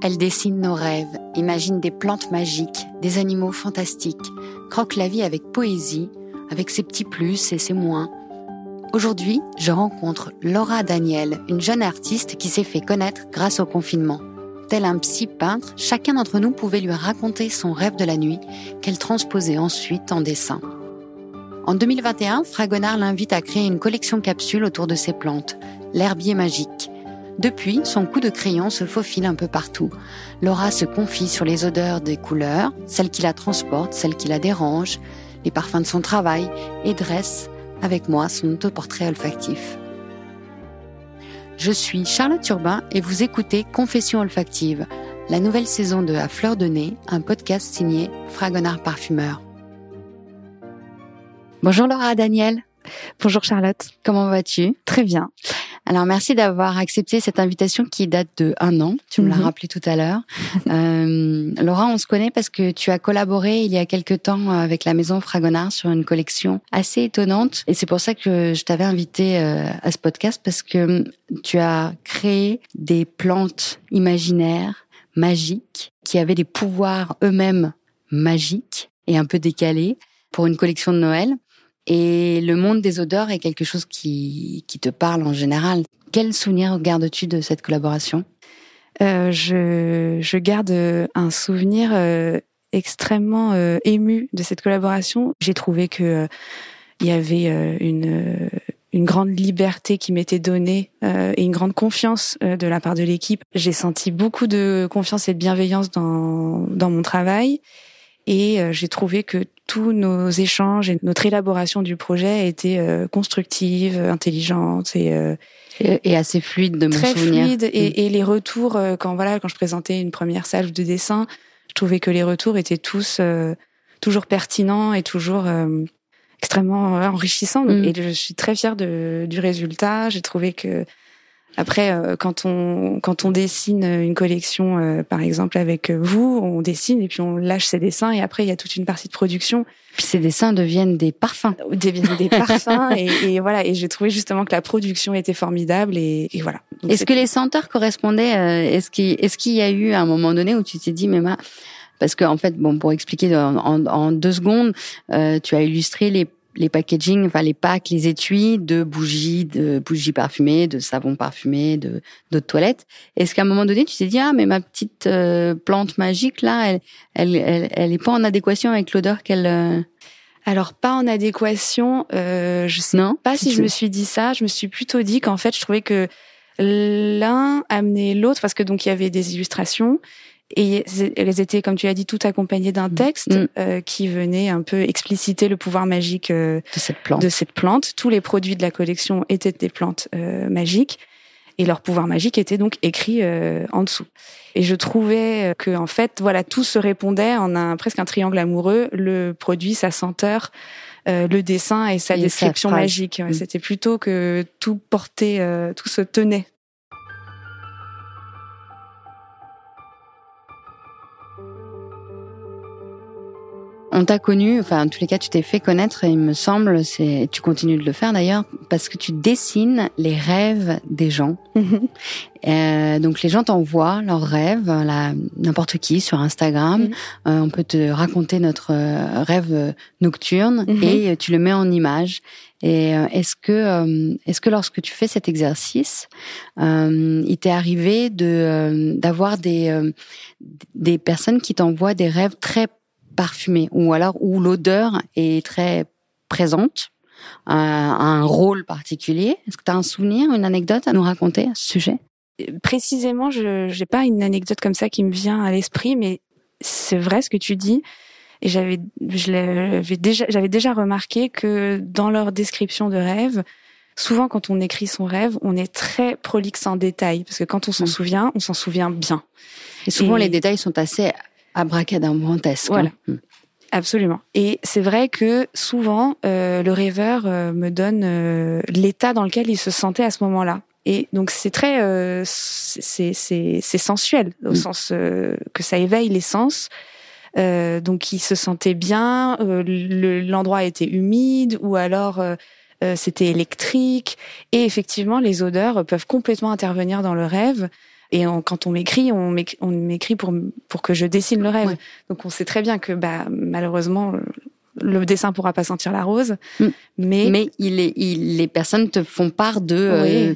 Elle dessine nos rêves, imagine des plantes magiques, des animaux fantastiques, croque la vie avec poésie, avec ses petits plus et ses moins. Aujourd'hui, je rencontre Laura Daniel, une jeune artiste qui s'est fait connaître grâce au confinement. Tel un psy peintre, chacun d'entre nous pouvait lui raconter son rêve de la nuit, qu'elle transposait ensuite en dessin. En 2021, Fragonard l'invite à créer une collection capsule autour de ses plantes, l'herbier magique. Depuis, son coup de crayon se faufile un peu partout. Laura se confie sur les odeurs des couleurs, celles qui la transportent, celles qui la dérangent, les parfums de son travail, et dresse avec moi son autoportrait olfactif. Je suis Charlotte Urbain et vous écoutez Confession olfactive, la nouvelle saison de À fleur de nez, un podcast signé Fragonard Parfumeur. Bonjour Laura Daniel. Bonjour Charlotte. Comment vas-tu? Très bien. Alors merci d'avoir accepté cette invitation qui date de un an. Tu me l'as mhm. rappelé tout à l'heure. euh, Laura, on se connaît parce que tu as collaboré il y a quelque temps avec la maison Fragonard sur une collection assez étonnante. Et c'est pour ça que je t'avais invité euh, à ce podcast parce que tu as créé des plantes imaginaires, magiques, qui avaient des pouvoirs eux-mêmes magiques et un peu décalés pour une collection de Noël. Et le monde des odeurs est quelque chose qui, qui te parle en général. Quel souvenir gardes-tu de cette collaboration? Euh, je, je, garde un souvenir euh, extrêmement euh, ému de cette collaboration. J'ai trouvé que euh, il y avait une une grande liberté qui m'était donnée et une grande confiance de la part de l'équipe. J'ai senti beaucoup de confiance et de bienveillance dans dans mon travail et j'ai trouvé que tous nos échanges et notre élaboration du projet étaient euh, constructives, intelligentes euh, et, et assez fluides de mon très souvenir. fluides et, mm. et, les retours euh, quand voilà quand je présentais une première salve de dessin, je trouvais que les retours étaient tous toujours pertinents et toujours extrêmement enrichissants mm. et je suis très fière de, du résultat. J'ai trouvé que après, euh, quand on quand on dessine une collection, euh, par exemple avec vous, on dessine et puis on lâche ses dessins et après il y a toute une partie de production. Puis ces dessins deviennent des parfums, deviennent des parfums et, et, voilà. Et j'ai trouvé justement que la production était formidable et, et voilà. Est-ce que les senteurs correspondaient euh, Est-ce qu'il est-ce qu'il y a eu un moment donné où tu t'es dit mais ma parce que en fait bon pour expliquer en, en, en deux secondes, tu as illustré les les packaging, enfin les packs, les étuis de bougies, de bougies parfumées, de savons parfumés, de d'eau de toilette. Est-ce qu'à un moment donné, tu t'es dit ah mais ma petite euh, plante magique là, elle, elle, elle, elle est pas en adéquation avec l'odeur qu'elle euh, alors pas en adéquation, euh, je sais non, pas si je me suis dit ça. Je me suis plutôt dit qu'en fait je trouvais que l'un amenait l'autre parce que donc il y avait des illustrations et elles étaient, comme tu as dit, toutes accompagnées d'un mm. texte mm. euh, qui venait un peu expliciter le pouvoir magique euh, de, cette plante. de cette plante. Tous les produits de la collection étaient des plantes euh, magiques et leur pouvoir magique était donc écrit en dessous. Et je trouvais que en fait, voilà, tout se répondait en un presque un triangle amoureux le produit, sa senteur. le dessin et sa description magique. Mm. C'était plutôt que tout portait, tout se tenait On t'a connu, enfin en tous les cas tu t'es fait connaître, il me semble, c'est tu continues de le faire d'ailleurs, parce que tu dessines les rêves des gens. Euh, donc les gens t'envoient leurs rêves, n'importe qui sur Instagram. Mhm. Euh, on peut te raconter notre euh, rêve nocturne mhm. et tu le mets en image. Et est-ce que est-ce que lorsque tu fais cet exercice, il t'est arrivé de d'avoir des des personnes qui t'envoient des rêves très parfumé ou alors où l'odeur est très présente, a un rôle particulier. Est-ce que tu as un souvenir, une anecdote à nous raconter à ce sujet? Précisément, je n'ai pas une anecdote comme ça qui me vient à l'esprit, mais c'est vrai ce que tu dis. Et j'avais, je déjà, j'avais déjà remarqué que dans leur description de rêve, souvent quand on écrit son rêve, on est très prolixe en détail, parce que quand on s'en mm. souvient, on s'en souvient bien. Et souvent les détails sont assez abracadabrantesque. Voilà. Hein. Absolument. Et c'est vrai que souvent, euh, le rêveur euh, me donne euh, l'état dans lequel il se sentait à ce moment-là. Et donc c'est très, c'est sensuel au mm. sens que ça éveille les sens. donc il se sentait bien, l'endroit était humide ou alors c'était électrique. Et effectivement, les odeurs peuvent complètement intervenir dans le rêve. Et quand on m'écrit, on m'écrit pour pour que je dessine le rêve. Donc on sait très bien que bah malheureusement le dessin pourra pas sentir la rose, mm. mais mais il est, il, les personnes te font part de euh,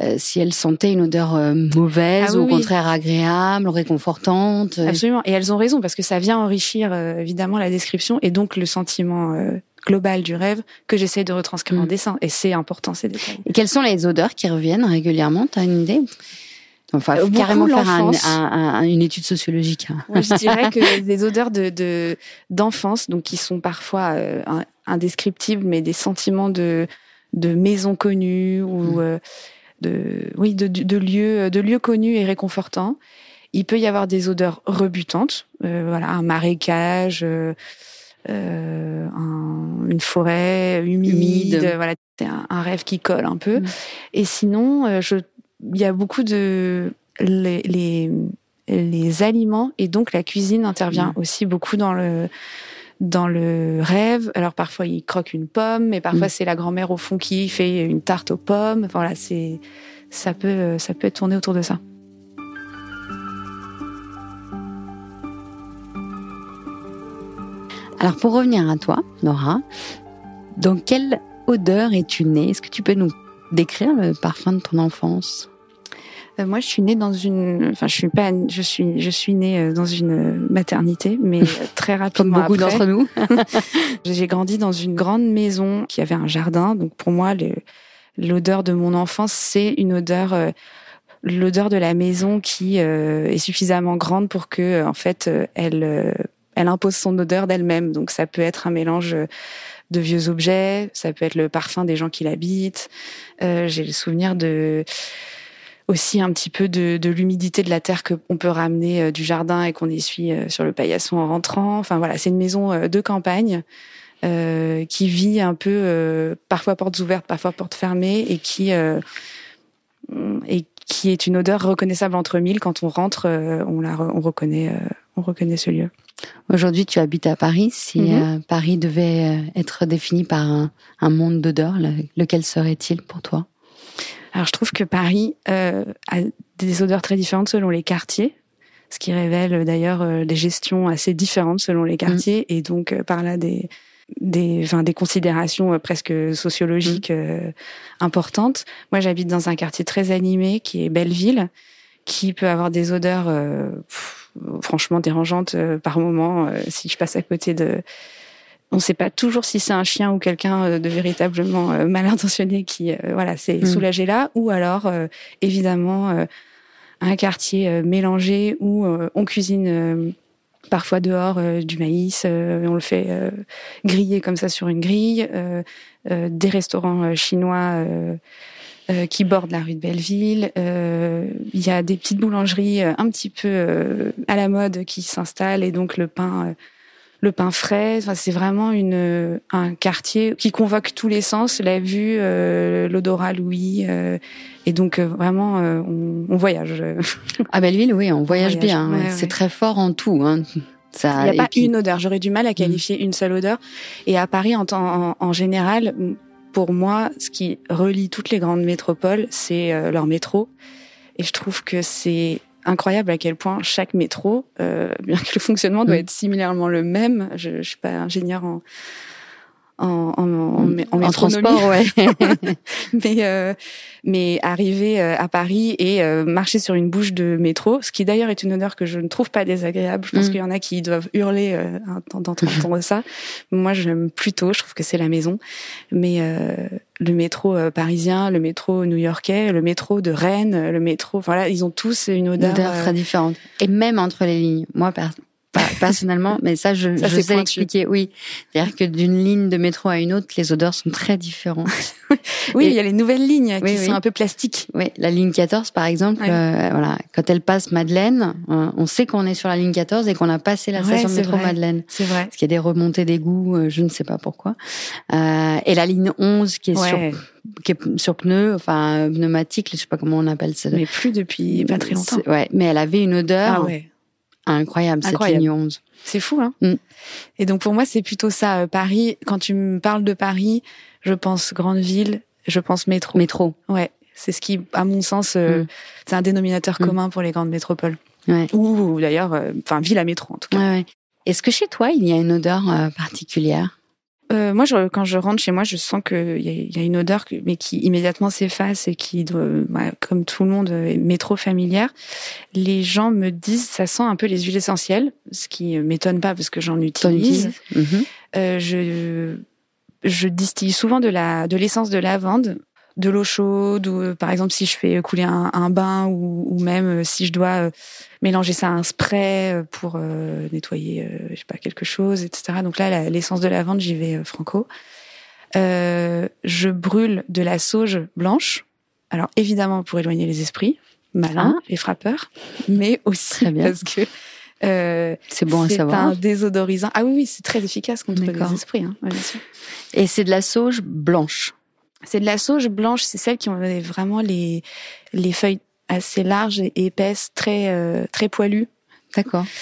euh, si elles sentaient une odeur euh, mauvaise ah ou au contraire agréable, réconfortante. Absolument, et elles ont raison parce que ça vient enrichir évidemment la description et donc le sentiment global du rêve que j'essaie de retranscrire en mm. dessin. Et c'est important ces détails. Et quelles sont les odeurs qui reviennent régulièrement? T'as une idée? Enfin, faut carrément faire un, un, une étude sociologique. Hein. je dirais que des odeurs de d'enfance, donc qui sont parfois euh, indescriptibles, mais des sentiments de de maisons connues ou mmh. euh, de oui de, de, lieux de lieux connus et réconfortants. Il peut y avoir des odeurs rebutantes, euh, voilà, un marécage, euh, un, une forêt humide, voilà, c'est un, un, rêve qui colle un peu. Mmh. Et sinon, je il y a beaucoup de les, les, les aliments et donc la cuisine intervient mm. aussi beaucoup dans le dans le rêve. Alors parfois il croque une pomme, mais parfois mm. c'est la grand-mère au fond qui fait une tarte aux pommes. Voilà, c'est ça peut ça peut tourner autour de ça. Alors pour revenir à toi, Nora, dans quelle odeur es-tu née? Est-ce que tu peux nous décrire le parfum de ton enfance? Moi, je suis née dans une, enfin, je suis pas, je suis, je suis née euh, dans une maternité, mais très rapidement Comme beaucoup d'entre nous. j'ai grandi dans une grande maison qui avait un jardin. Donc pour moi, l'odeur de mon enfance, c'est une odeur, euh, l'odeur de la maison qui est suffisamment grande pour que, en fait, elle, elle impose son odeur d'elle-même. Donc ça peut être un mélange de vieux objets, ça peut être le parfum des gens qui l'habitent. j'ai le souvenir de aussi un petit peu de, de l'humidité de la terre qu'on peut ramener euh, du jardin et qu'on essuie euh, sur le paillasson en rentrant. Enfin voilà, c'est une maison euh, de campagne euh, qui vit un peu, parfois portes ouvertes, parfois portes fermées, et qui et qui est une odeur reconnaissable entre mille. Quand on rentre, on la on reconnaît on reconnaît ce lieu. Aujourd'hui, tu habites à Paris. Si mhm. Paris devait être défini par un, un monde d'odeurs, lequel serait-il pour toi? Alors je trouve que Paris euh, a des odeurs très différentes selon les quartiers, ce qui révèle euh, d'ailleurs euh, des gestions assez différentes selon les quartiers mm. et donc euh, par là des des, enfin, des considérations presque sociologiques mm. importantes. Moi, j'habite dans un quartier très animé qui est Belleville, qui peut avoir des odeurs franchement dérangeantes par moment si je passe à côté de on ne sait pas toujours si c'est un chien ou quelqu'un euh, de véritablement euh, mal intentionné qui, euh, voilà, s'est mm. soulagé là, ou alors évidemment un quartier mélangé où on cuisine parfois dehors du maïs, on le fait griller comme ça sur une grille, des restaurants chinois. qui bordent la rue de Belleville. Il y a des petites boulangeries un petit peu à la mode qui s'installent et donc le pain le pain frais. Enfin, c'est vraiment une un quartier qui convoque tous les sens, la vue, euh, l'odorat, l'ouïe, euh, et donc euh, vraiment on, on, voyage. à Belleville, oui, on voyage, bien. c'est très fort en tout. Hein. Ça, Il n'y a pas une odeur. J'aurais du mal à qualifier mm. une seule odeur. Et à Paris, en, en, en général, pour moi, ce qui relie toutes les grandes métropoles, c'est leur métro. Et je trouve que c'est incroyable à quel point chaque métro, euh, bien que le fonctionnement doit mm. être similairement le même, je, je suis pas ingénieur en en, en, en, transport, ouais. mais euh, mais arriver euh, à Paris et euh, marcher sur une bouche de métro, ce qui d'ailleurs est une odeur que je ne trouve pas désagréable. Je pense mm. qu'il y en a qui doivent hurler euh, d'entendre ça. Moi, j'aime plutôt. Je trouve que c'est la maison. Mais euh, le métro parisien, le métro new-yorkais, le métro de Rennes, le métro, voilà, ils ont tous une odeur, une odeur très différente. Et même entre les lignes. Moi, personnellement, mais ça, je, ça, je sais expliquer. Oui, c'est-à-dire que d'une ligne de métro à une autre, les odeurs sont très différentes. oui, il y a les nouvelles lignes qui sont un peu plastiques. Oui, la ligne 14, par exemple, euh, voilà, quand elle passe Madeleine, euh, on sait qu'on est sur la ligne 14 et qu'on a passé la station métro Madeleine. C'est vrai. Parce qu'il y a des remontées d'égouts, euh, je ne sais pas pourquoi. et la ligne 11 qui est sur qui est sur pneu, enfin pneumatique, je sais pas comment on appelle ça. Mais plus depuis pas très longtemps. Ouais, mais elle avait une odeur. Ah ouais Incroyable, cette ligne 11. C'est fou, hein mm. Et donc pour moi, c'est plutôt ça. Euh, Paris, quand tu me parles de Paris, je pense grande ville, je pense métro. Métro. Ouais. c'est ce qui, à mon sens, euh, mm. c'est un dénominateur mm. commun pour les grandes métropoles. Ouais. Ou, d'ailleurs, euh, enfin, ville à métro en tout cas. Ouais, Est-ce que chez toi, il y a une odeur particulière? Euh, moi, je, quand je rentre chez moi, je sens qu'il y, y, a une odeur, mais qui immédiatement s'efface et qui, bah, comme tout le monde, est trop familière. Les gens me disent, ça sent un peu les huiles essentielles, ce qui m'étonne pas parce que j'en utilise. Euh, je, je distille souvent de la de l'essence de lavande de l'eau chaude ou euh, par exemple si je fais couler un, un bain ou, ou, même euh, si je dois euh, mélanger ça à un spray pour nettoyer je sais pas quelque chose etc donc là l'essence de lavande j'y vais franco je brûle de la sauge blanche alors évidemment pour éloigner les esprits malins ah. et frappeurs mais aussi parce que euh, c'est bon à savoir. C'est un désodorisant. Ah oui, oui, c'est très efficace contre les esprits. Hein, bien sûr. Et c'est de la sauge blanche. C'est de la sauge blanche, c'est celle qui ont vraiment les les feuilles assez larges et épaisses, très euh, très poilues. D'accord.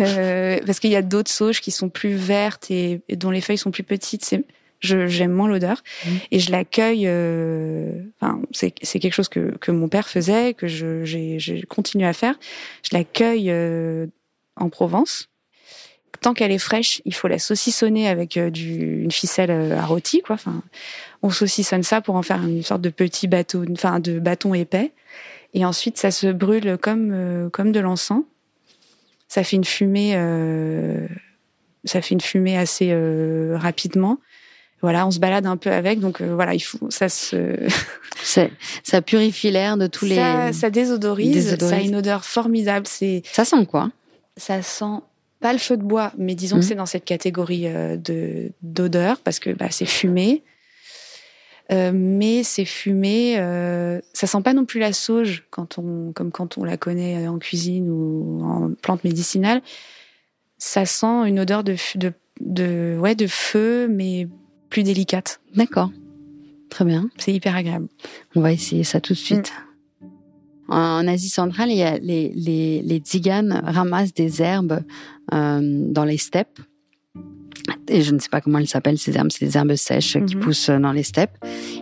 Euh, parce qu'il y a d'autres sauges qui sont plus vertes et, dont les feuilles sont plus petites. C'est je j'aime moins l'odeur mmh. et je l'accueille. Euh, enfin, c'est c'est quelque chose que que mon père faisait, que je j'ai j'ai continué à faire. Je l'accueille euh, en Provence tant qu'elle est fraîche, il faut la saucissonner avec euh, du, une ficelle euh, à rôti, quoi. Enfin, on saucissonne ça pour en faire une sorte de petit bateau, enfin de bâton épais. Et ensuite, ça se brûle comme euh, comme de l'encens. Ça fait une fumée, euh, ça fait une fumée assez euh, rapidement. Voilà, on se balade un peu avec, donc voilà, il faut ça se. ça purifie l'air de tous les. Ça, désodorise, désodorise, Ça a une odeur formidable. C'est. Ça sent quoi? Ça sent pas le feu de bois, mais disons que mmh. c'est dans cette catégorie de d'odeur parce que bah, c'est fumé. Euh, mais c'est fumé, euh, ça sent pas non plus la sauge quand on, comme quand on la connaît en cuisine ou en plante médicinale. Ça sent une odeur de, de, de, ouais, de feu, mais plus délicate. D'accord. Très bien. C'est hyper agréable. On va essayer ça tout de suite. Mm. En Asie centrale, il y a les, les, les tziganes ramassent des herbes euh, dans les steppes et je ne sais pas comment elles s'appellent ces herbes, c'est des herbes sèches qui mhm. poussent dans les steppes.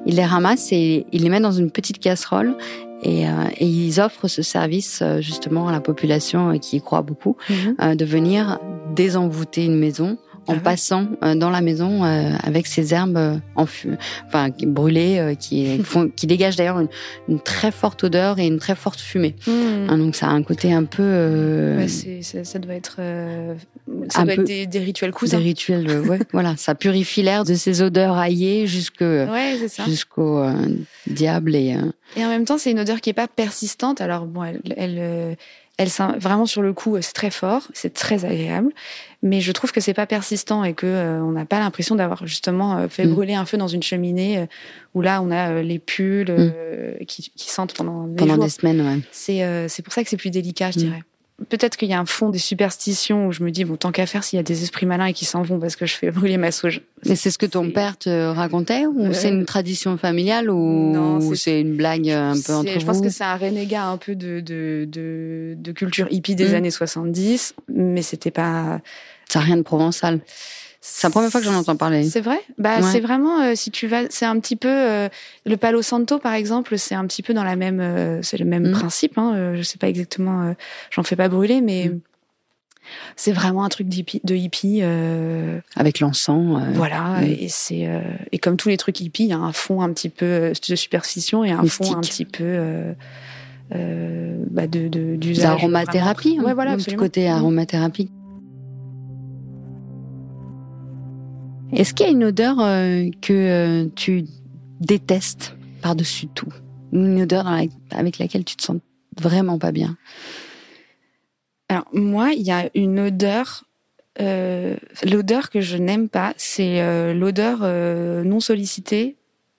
Ils les ramassent et ils les mettent dans une petite casserole et, euh, et ils offrent ce service euh, justement à la population qui y croit beaucoup mhm. euh, de venir désenvoûter une maison en ah passant euh, dans la maison euh, avec ces herbes euh, en enfin brûlées, qui font, qui dégagent d'ailleurs une, une, très forte odeur et une très forte fumée. Hmm. Hein, donc ça a un côté un peu. Ouais, ça, ça, doit être, ça doit être des, des, rituels cousins. Des rituels, ouais, voilà, ça purifie l'air de ces odeurs aillées jusque ouais, jusqu'au diable et. Et en même temps, c'est une odeur qui est pas persistante. Alors bon, elle, elle elle vraiment sur le coup, c'est très fort, c'est très agréable, mais je trouve que c'est pas persistant et que euh, on n'a pas l'impression d'avoir justement euh, fait mm. brûler un feu dans une cheminée euh, où là on a les pulls mm. qui, qui, sentent pendant des pendant des semaines. Ouais. C'est c'est pour ça que c'est plus délicat, je mm. dirais peut-être qu'il y a un fond des superstitions où je me dis bon tant qu'à faire s'il y a des esprits malins et qui s'en vont parce que je fais brûler ma sauge. Mais c'est ce que ton père te racontait ou euh, c'est une tradition familiale ou c'est une blague un peu entre vous Je pense que c'est un renégat un peu de de de, de culture hippie des mmh. années 70, mais c'était pas. Ça n'a rien de provençal. C'est la première fois que j'en entends parler. C'est vrai? Bah c'est vraiment euh, si tu vas, c'est un petit peu euh, le Palo Santo par exemple, c'est un petit peu dans la même, euh, c'est le même mm. principe. Hein, je sais pas exactement, j'en fais pas brûler, mais mm. c'est vraiment un truc de hippie. Avec l'encens. voilà, mm. et c'est et comme tous les trucs hippies, il y a un fond un petit peu de superstition et un fond un petit peu. bah de d'usage d'aromathérapie ouais, voilà, du côté aromathérapie Est-ce qu'il y a une odeur euh, que euh, tu détestes par-dessus tout? Une odeur avec laquelle tu te sens vraiment pas bien? Alors moi, il y a une odeur euh, l'odeur que je n'aime pas, c'est l'odeur non sollicitée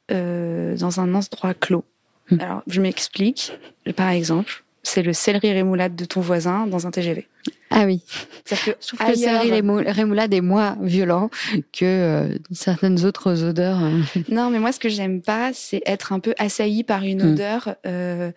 dans un endroit clos. Hmm. Alors, je m'explique. Par exemple, c'est le céleri rémoulade de ton voisin dans un TGV. Ah oui. Que je trouve que le céleri rémoulade est moins violent que euh, certaines autres odeurs. Hein. Non, mais moi, ce que j'aime pas, c'est être un peu assailli par une hmm. odeur euh,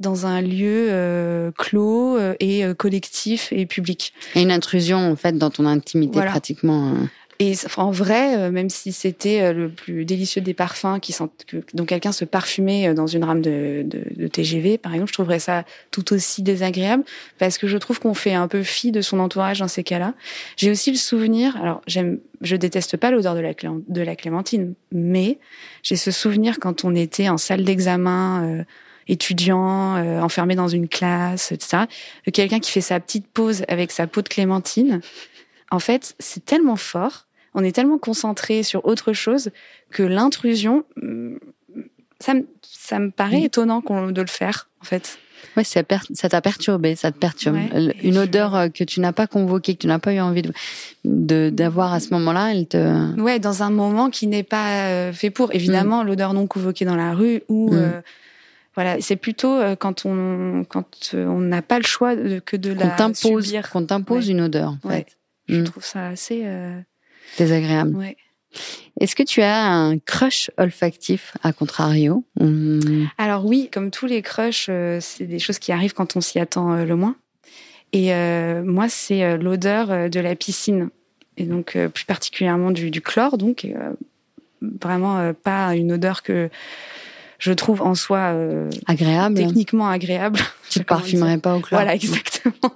dans un lieu euh, clos euh, et collectif et public. Et une intrusion, en fait, dans ton intimité, pratiquement. Et en vrai, euh, même si c'était euh, le plus délicieux des parfums, que, dont quelqu'un se parfumait euh, dans une rame de, TGV, par exemple, je trouverais ça tout aussi désagréable parce que je trouve qu'on fait un peu fi de son entourage dans ces cas-là. J'ai aussi le souvenir, alors j'aime, je déteste pas l'odeur de la, clémentine, mais j'ai ce souvenir quand on était en salle d'examen. étudiant, enfermé dans une classe, etc. Quelqu'un qui fait sa petite pause avec sa peau de clémentine. En fait, c'est tellement fort on est tellement concentré sur autre chose que l'intrusion, mm, ça, ça me paraît étonnant de le faire, en fait. Ouais, ça t'a perturbé, ça te perturbe. Une odeur euh, que tu n'as pas convoquée, que tu n'as pas eu envie de d'avoir à ce moment-là, elle te. Ouais, dans un moment qui n'est pas euh, fait pour. Évidemment, mm. l'odeur non convoquée dans la rue ou. Mm. Euh, voilà, c'est plutôt quand on quand on n'a pas le choix que de la t'impose, qu'on t'impose une odeur. En fait. Je trouve ça assez Désagréable. Ouais. Est-ce que tu as un crush olfactif à contrario? Alors oui, comme tous les crushs, euh, c'est des choses qui arrivent quand on s'y attend euh, le moins. Et euh, moi, c'est l'odeur de la piscine, et donc plus particulièrement du, du chlore, donc vraiment pas une odeur que je trouve en soi agréable, techniquement agréable. Tu ne parfumerais pas au chlore. Voilà, exactement.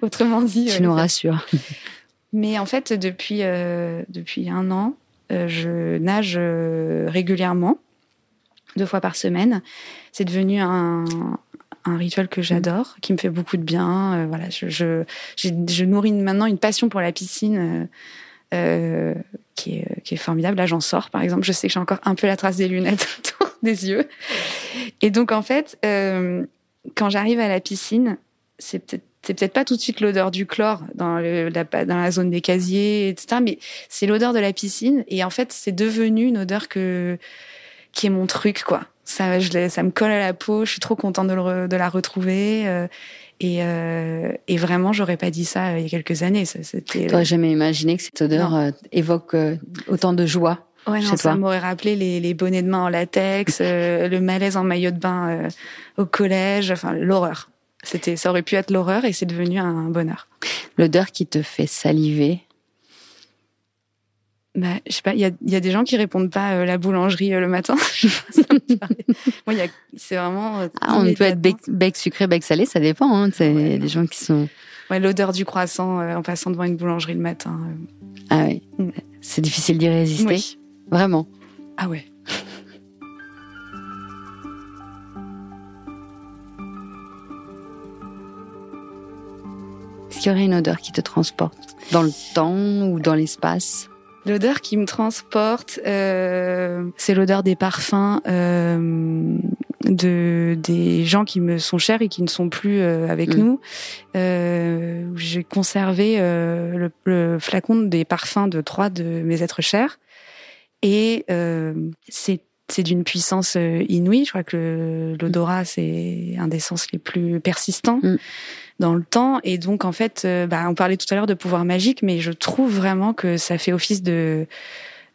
Autrement dit, tu nous rassures. Mais en fait, depuis, euh, depuis un an, euh, je nage euh, régulièrement, deux fois par semaine. C'est devenu un, un rituel que j'adore, qui me fait beaucoup de bien. voilà, je, je, nourris maintenant une passion pour la piscine qui, est, qui est formidable. Là, j'en sors, par exemple. Je sais que j'ai encore un peu la trace des lunettes autour des yeux. Et donc, en fait, quand j'arrive à la piscine, c'est peut-être c'est peut-être pas tout de suite l'odeur du chlore dans, la, dans la zone des casiers, etc. Mais c'est l'odeur de la piscine. Et en fait, c'est devenu une odeur que qui est mon truc, quoi. Ça, je, ça me colle à la peau. Je suis trop contente de, le, de la retrouver. Euh, et, euh, et vraiment, j'aurais pas dit ça euh, il y a quelques années. Tu n'aurais jamais imaginé que cette odeur évoque autant de joie. Ouais, non, ça m'aurait rappelé les, les, bonnets de main en latex, le malaise en maillot de bain au collège, enfin l'horreur. C'était, ça aurait pu être l'horreur et c'est devenu un bonheur. L'odeur qui te fait saliver. Bah, je sais pas, il y a, y a, des gens qui répondent pas euh, la boulangerie euh, le matin. Moi, c'est vraiment. Euh, ah, on peut être bec, sucré, bec salé, ça dépend. Hein, c'est ouais, des gens qui sont. Ouais, l'odeur du croissant en passant devant une boulangerie le matin. Ah oui. Mm. C'est difficile d'y résister. Oui. Vraiment. Ah ouais. Qu'il y aurait une odeur qui te transporte dans le temps ou dans l'espace? L'odeur qui me transporte, euh, c'est l'odeur des parfums euh, de des gens qui me sont chers et qui ne sont plus euh, avec mm. nous. J'ai conservé le, le, flacon des parfums de trois de mes êtres chers et c'est c'est d'une puissance inouïe. Je crois que l'odorat c'est un des sens les plus persistants. Mm dans le temps. Et donc, en fait, euh, bah, on parlait tout à l'heure de pouvoir magique, mais je trouve vraiment que ça fait office de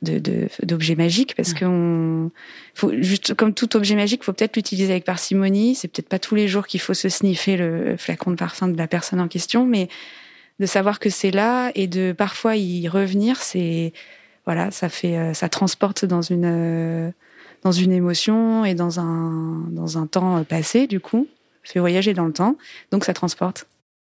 d'objet de, magique parce qu'on faut juste comme tout objet magique faut peut-être l'utiliser avec parcimonie. C'est peut-être pas tous les jours qu'il faut se sniffer le flacon de parfum de la personne en question mais de savoir que c'est là et de parfois y revenir c'est voilà ça fait euh, ça transporte dans une euh, dans une émotion et dans un dans un temps passé du coup fait voyager dans le temps, donc ça transporte.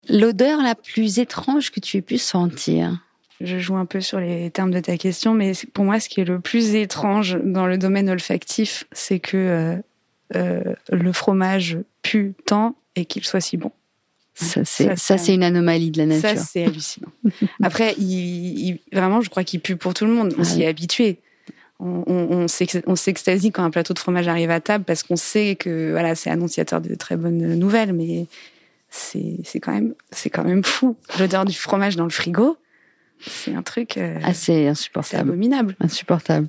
L'odeur la plus étrange que tu aies pu sentir Je joue un peu sur les termes de ta question, mais pour moi, ce qui est le plus étrange dans le domaine olfactif, c'est que euh, euh, le fromage pue tant et qu'il soit si bon. Ça, c'est ça, c'est une anomalie de la nature. Ça, c'est hallucinant. Après, il, vraiment, je crois qu'il pue pour tout le monde. On ah s'y est habitué on, on, on s'extasie quand un plateau de fromage arrive à table parce qu'on sait que voilà c'est annonciateur de très bonnes nouvelles, mais c'est c'est quand même c'est quand même fou. L'odeur du fromage dans le frigo, c'est un truc euh, assez insupportable, c'est abominable, insupportable.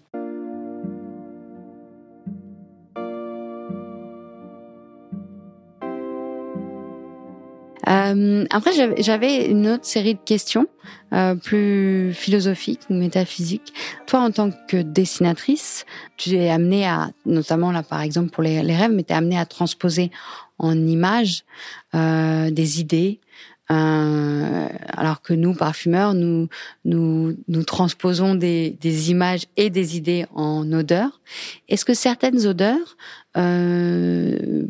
Euh, après, j'avais une autre série de questions euh, plus philosophiques ou métaphysiques. Toi, en tant que dessinatrice, tu es amenée à, notamment là par exemple pour les, les rêves, mais tu es amenée à transposer en images euh, des idées, Euh, alors que nous, parfumeurs, nous, nous, nous transposons des, des images et des idées en odeurs. Est-ce que certaines odeurs euh,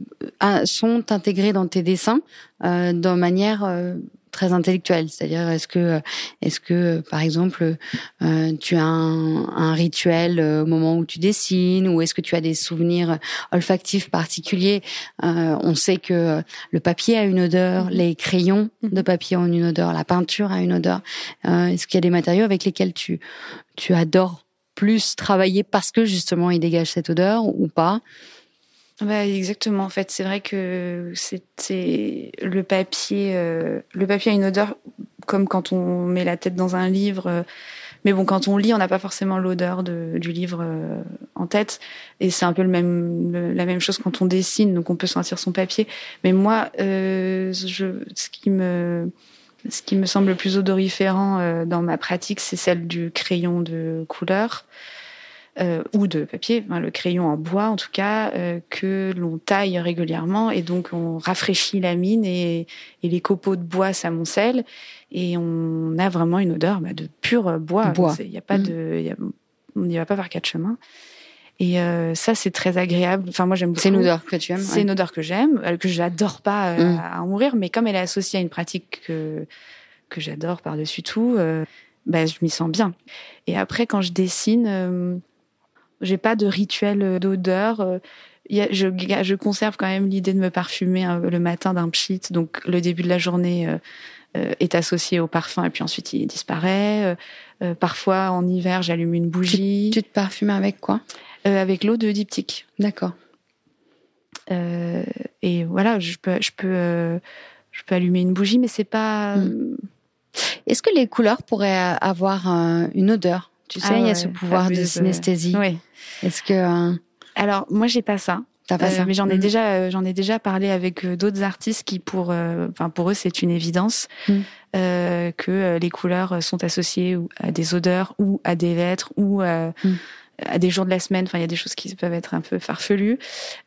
sont intégrées dans tes dessins euh, de manière euh, très intellectuelle. C'est-à-dire, est-ce que, est-ce que, par exemple, euh, tu as un, un, rituel euh, au moment où tu dessines, ou est-ce que tu as des souvenirs olfactifs particuliers? Euh, On sait que le papier a une odeur, mm-hmm. les crayons de mm-hmm. papier ont une odeur, la peinture a une odeur. Euh, est-ce qu'il y a des matériaux avec lesquels tu, tu adores plus travailler parce que justement ils dégagent cette odeur ou pas? Bah, exactement. En fait, c'est vrai que c'est le papier. Euh, le papier a une odeur comme quand on met la tête dans un livre. Euh, mais bon, quand on lit, on n'a pas forcément l'odeur du livre euh, en tête. Et c'est un peu le même, la même chose quand on dessine, donc on peut sentir son papier. Mais moi, je, ce qui me, ce qui me semble le plus odoriférant dans ma pratique, c'est celle du crayon de couleur euh, ou de papier, le crayon en bois en tout cas, euh, que l'on taille régulièrement et donc on rafraîchit la mine et, et les copeaux de bois s'amoncellent et on a vraiment une odeur bah, de pur bois. Il n'y a pas mmh. de, y a, on n'y va pas par quatre chemins. Et euh, ça, c'est très agréable. Enfin, moi, j'aime beaucoup. C'est une odeur que tu aimes. C'est une odeur que j'aime, euh, que j'adore pas euh, mmh. à, mourir, mais comme elle est associée à une pratique que que j'adore par-dessus tout, euh, bah, je m'y sens bien. Et après, quand je dessine, j'ai pas de rituel euh, d'odeur. Euh, je, je, conserve quand même l'idée de me parfumer hein, le matin d'un pchit, donc le début de la journée euh, est associé au parfum et puis ensuite il disparaît. parfois en hiver j'allume une bougie. Tu, te parfumes avec quoi? Avec l'eau de diptyque. D'accord. et voilà, je peux, je peux, je peux allumer une bougie, mais c'est pas. Hmm. Est-ce que les couleurs pourraient avoir une odeur? Tu sais, il y a ah ce pouvoir de synesthésie. Oui. Est-ce que euh, alors moi j'ai pas ça. T'as pas euh, ça. Mais j'en ai mm. déjà, euh, j'en ai déjà parlé avec d'autres artistes qui pour, enfin pour eux c'est une évidence mm. que les couleurs sont associées à des odeurs ou à des lettres ou mm. à des jours de la semaine. Enfin il y a des choses qui peuvent être un peu farfelues.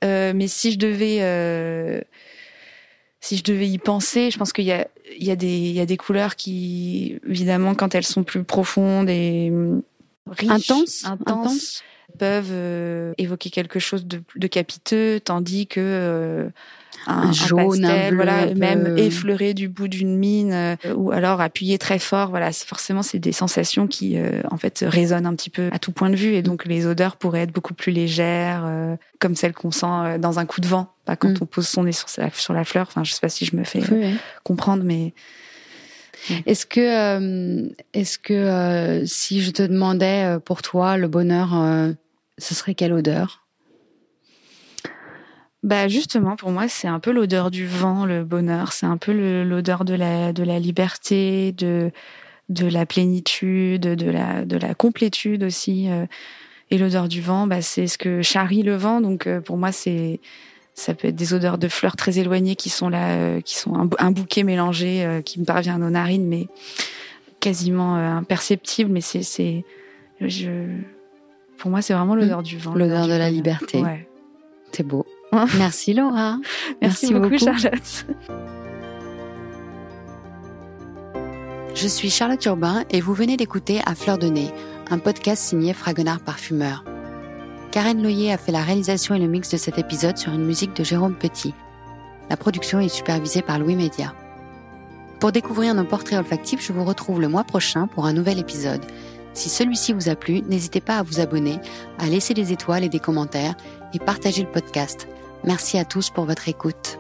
mais si je devais si je devais y penser, je pense qu'il y a, il y a des, il y a des couleurs qui, évidemment, quand elles sont plus profondes et hum, riches, intenses, intenses, peuvent euh, évoquer quelque chose de, de capiteux, tandis que euh, un, jaune, un bleu, voilà, même effleuré du bout d'une mine, euh, ou alors appuyé très fort. Voilà, forcément, c'est des sensations qui, en fait, résonnent un petit peu à tout point de vue, et donc les odeurs pourraient être beaucoup plus légères, comme celles qu'on sent dans un coup de vent, pas quand mm. on pose son nez sur, sur la fleur. Enfin, je sais pas si je me fais comprendre, mais est-ce que, euh, est-ce que euh, si je te demandais euh, pour toi le bonheur, ce serait quelle odeur? Bah justement, pour moi, c'est un peu l'odeur du vent, le bonheur. C'est un peu l'odeur de la de la liberté, de de la plénitude, de la de la complétude aussi. Et l'odeur du vent, bah, c'est ce que charrie le vent. Donc pour moi, c'est ça peut être des odeurs de fleurs très éloignées qui sont là, euh, qui sont un, bouquet mélangé euh, qui me parvient à nos narines, mais quasiment euh, imperceptible. Mais c'est, c'est, je, pour moi, c'est vraiment mmh. l'odeur du vent. L'odeur de la liberté. Ouais. C'est beau. Merci Laura. Merci, beaucoup, beaucoup Charlotte. Je suis Charlotte Urbain et vous venez d'écouter À Fleur de Nez, un podcast signé Fragonard Parfumeur. Karen Loyer a fait la réalisation et le mix de cet épisode sur une musique de Jérôme Petit. La production est supervisée par Louis Média. Pour découvrir nos portraits olfactifs, je vous retrouve le mois prochain pour un nouvel épisode. Si celui-ci vous a plu, n'hésitez pas à vous abonner, à laisser des étoiles et des commentaires et partager le podcast. Merci à tous pour votre écoute.